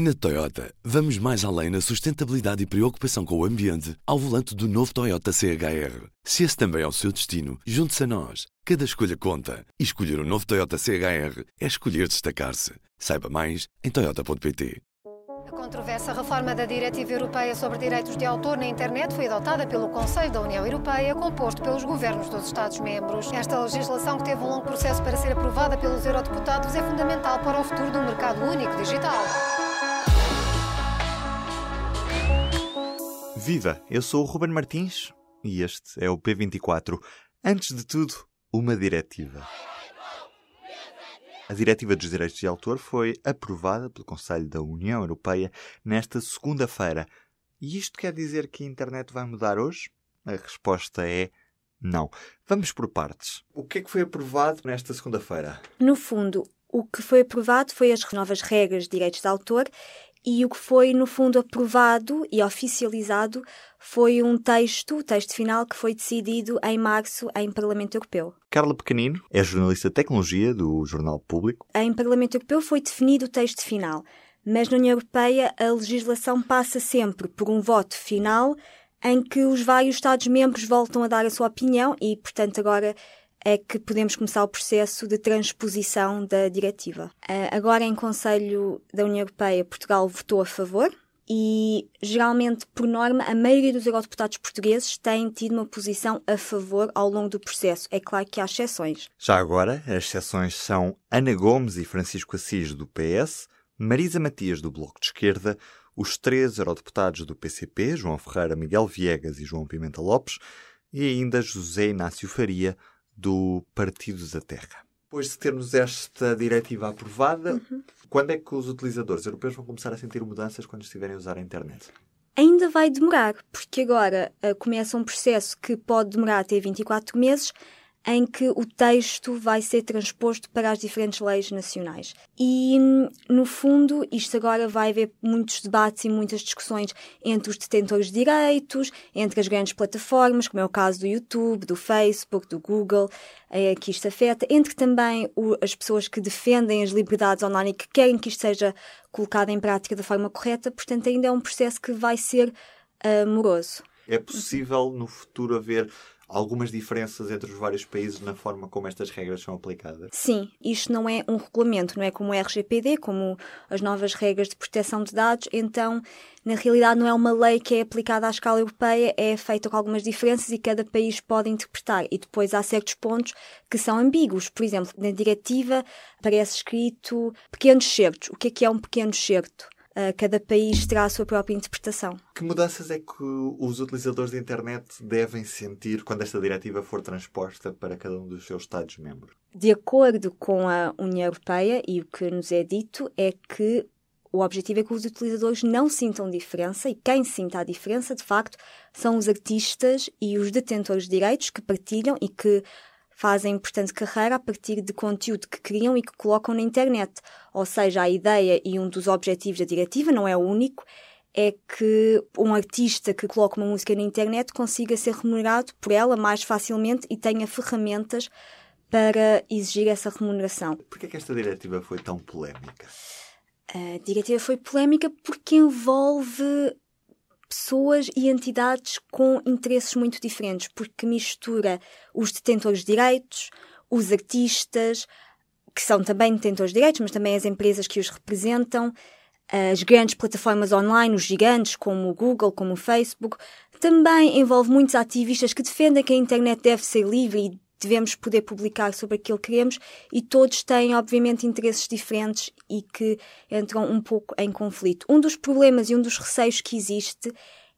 Na Toyota, vamos mais além na sustentabilidade e preocupação com o ambiente ao volante do novo Toyota CHR. Se esse também é o seu destino, junte-se a nós. Cada escolha conta. E escolher o um novo Toyota CHR é escolher destacar-se. Saiba mais em Toyota.pt. A controversa reforma da Diretiva Europeia sobre Direitos de Autor na Internet foi adotada pelo Conselho da União Europeia, composto pelos governos dos Estados-membros. Esta legislação, que teve um longo processo para ser aprovada pelos eurodeputados, é fundamental para o futuro do mercado único digital. Viva! Eu sou o Ruben Martins e este é o P24. Antes de tudo, uma diretiva. A Diretiva dos Direitos de Autor foi aprovada pelo Conselho da União Europeia nesta segunda-feira. E isto quer dizer que a internet vai mudar hoje? A resposta é não. Vamos por partes. O que é que foi aprovado nesta segunda-feira? No fundo, o que foi aprovado foi as novas regras de direitos de autor e o que foi, no fundo, aprovado e oficializado foi um texto, o texto final, que foi decidido em março em Parlamento Europeu. Carla Pequenino é jornalista de tecnologia do Jornal Público. Em Parlamento Europeu foi definido o texto final, mas na União Europeia a legislação passa sempre por um voto final em que os vários Estados-membros voltam a dar a sua opinião e, portanto, agora é que podemos começar o processo de transposição da diretiva. Ah, agora, em Conselho da União Europeia, Portugal votou a favor e, geralmente, por norma, a maioria dos eurodeputados portugueses tem tido uma posição a favor ao longo do processo. É claro que há exceções. Já agora, as exceções são Ana Gomes e Francisco Assis, do PS, Marisa Matias, do Bloco de Esquerda, os três eurodeputados do PCP, João Ferreira, Miguel Viegas e João Pimenta Lopes, e ainda José Inácio Faria, do Partido da Terra. Depois de termos esta diretiva aprovada, uhum. quando é que os utilizadores europeus vão começar a sentir mudanças quando estiverem a usar a internet? Ainda vai demorar, porque agora uh, começa um processo que pode demorar até 24 meses, em que o texto vai ser transposto para as diferentes leis nacionais. E, no fundo, isto agora vai haver muitos debates e muitas discussões entre os detentores de direitos, entre as grandes plataformas, como é o caso do YouTube, do Facebook, do Google, é, que isto afeta, entre também o, as pessoas que defendem as liberdades online e que querem que isto seja colocado em prática da forma correta. Portanto, ainda é um processo que vai ser uh, moroso. É possível no futuro haver algumas diferenças entre os vários países na forma como estas regras são aplicadas? Sim, isto não é um regulamento, não é como o RGPD, como as novas regras de proteção de dados, então na realidade não é uma lei que é aplicada à escala europeia, é feita com algumas diferenças e cada país pode interpretar. E depois há certos pontos que são ambíguos. Por exemplo, na diretiva aparece escrito pequenos certos. O que é que é um pequeno certo? Uh, cada país terá a sua própria interpretação. Que mudanças é que os utilizadores da internet devem sentir quando esta diretiva for transposta para cada um dos seus Estados-membros? De acordo com a União Europeia, e o que nos é dito é que o objetivo é que os utilizadores não sintam diferença e quem sinta a diferença, de facto, são os artistas e os detentores de direitos que partilham e que fazem, portanto, carreira a partir de conteúdo que criam e que colocam na internet. Ou seja, a ideia e um dos objetivos da diretiva, não é o único, é que um artista que coloca uma música na internet consiga ser remunerado por ela mais facilmente e tenha ferramentas para exigir essa remuneração. Por que é que esta diretiva foi tão polémica? A diretiva foi polémica porque envolve pessoas e entidades com interesses muito diferentes, porque mistura os detentores de direitos, os artistas, que são também detentores de direitos, mas também as empresas que os representam, as grandes plataformas online, os gigantes como o Google, como o Facebook. Também envolve muitos ativistas que defendem que a internet deve ser livre e devemos poder publicar sobre aquilo que queremos e todos têm, obviamente, interesses diferentes e que entram um pouco em conflito. Um dos problemas e um dos receios que existe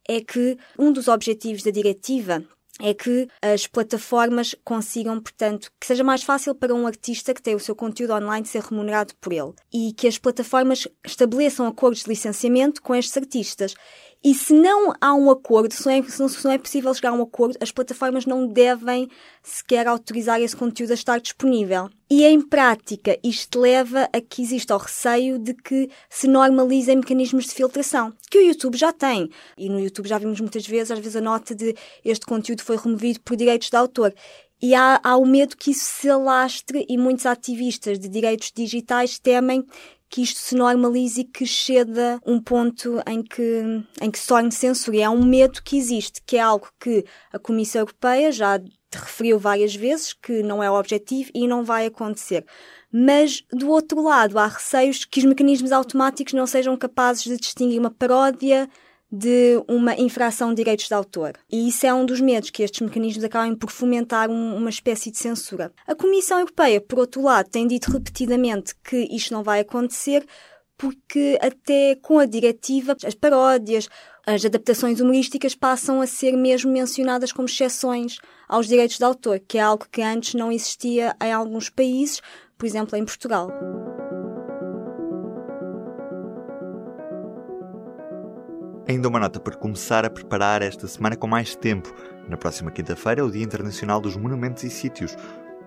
é que um dos objetivos da diretiva é que as plataformas consigam, portanto, que seja mais fácil para um artista que tem o seu conteúdo online ser remunerado por ele e que as plataformas estabeleçam acordos de licenciamento com estes artistas. E se não há um acordo, se não, é, se não é possível chegar a um acordo, as plataformas não devem sequer autorizar esse conteúdo a estar disponível. E em prática, isto leva a que exista o receio de que se normalizem mecanismos de filtração, que o YouTube já tem. E no YouTube já vimos muitas vezes, às vezes, a nota de este conteúdo foi removido por direitos de autor. E há, há o medo que isso se alastre e muitos ativistas de direitos digitais temem que isto se normalize e que ceda um ponto em que, em que se torne censura. E é um medo que existe, que é algo que a Comissão Europeia já referiu várias vezes que não é o objetivo e não vai acontecer. Mas, do outro lado, há receios que os mecanismos automáticos não sejam capazes de distinguir uma paródia de uma infração de direitos de autor. E isso é um dos medos que estes mecanismos acabem por fomentar um, uma espécie de censura. A Comissão Europeia, por outro lado, tem dito repetidamente que isto não vai acontecer porque até com a diretiva as paródias, as adaptações humorísticas passam a ser mesmo mencionadas como exceções aos direitos de autor, que é algo que antes não existia em alguns países, por exemplo, em Portugal. Ainda uma nota para começar a preparar esta semana com mais tempo. Na próxima quinta-feira é o Dia Internacional dos Monumentos e Sítios,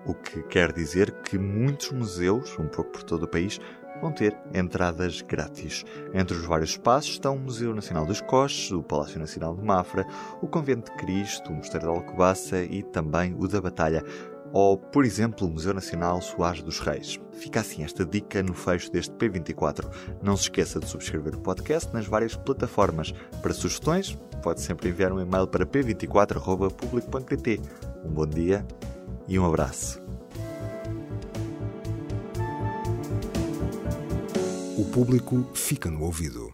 o que quer dizer que muitos museus, um pouco por todo o país, vão ter entradas grátis. Entre os vários espaços estão o Museu Nacional dos Coches, o Palácio Nacional de Mafra, o Convento de Cristo, o Mosteiro da Alcobaça e também o da Batalha ou, por exemplo, o Museu Nacional Soares dos Reis. Fica assim esta dica no fecho deste P24. Não se esqueça de subscrever o podcast nas várias plataformas. Para sugestões, pode sempre enviar um e-mail para p24.public.pt. Um bom dia e um abraço. O público fica no ouvido.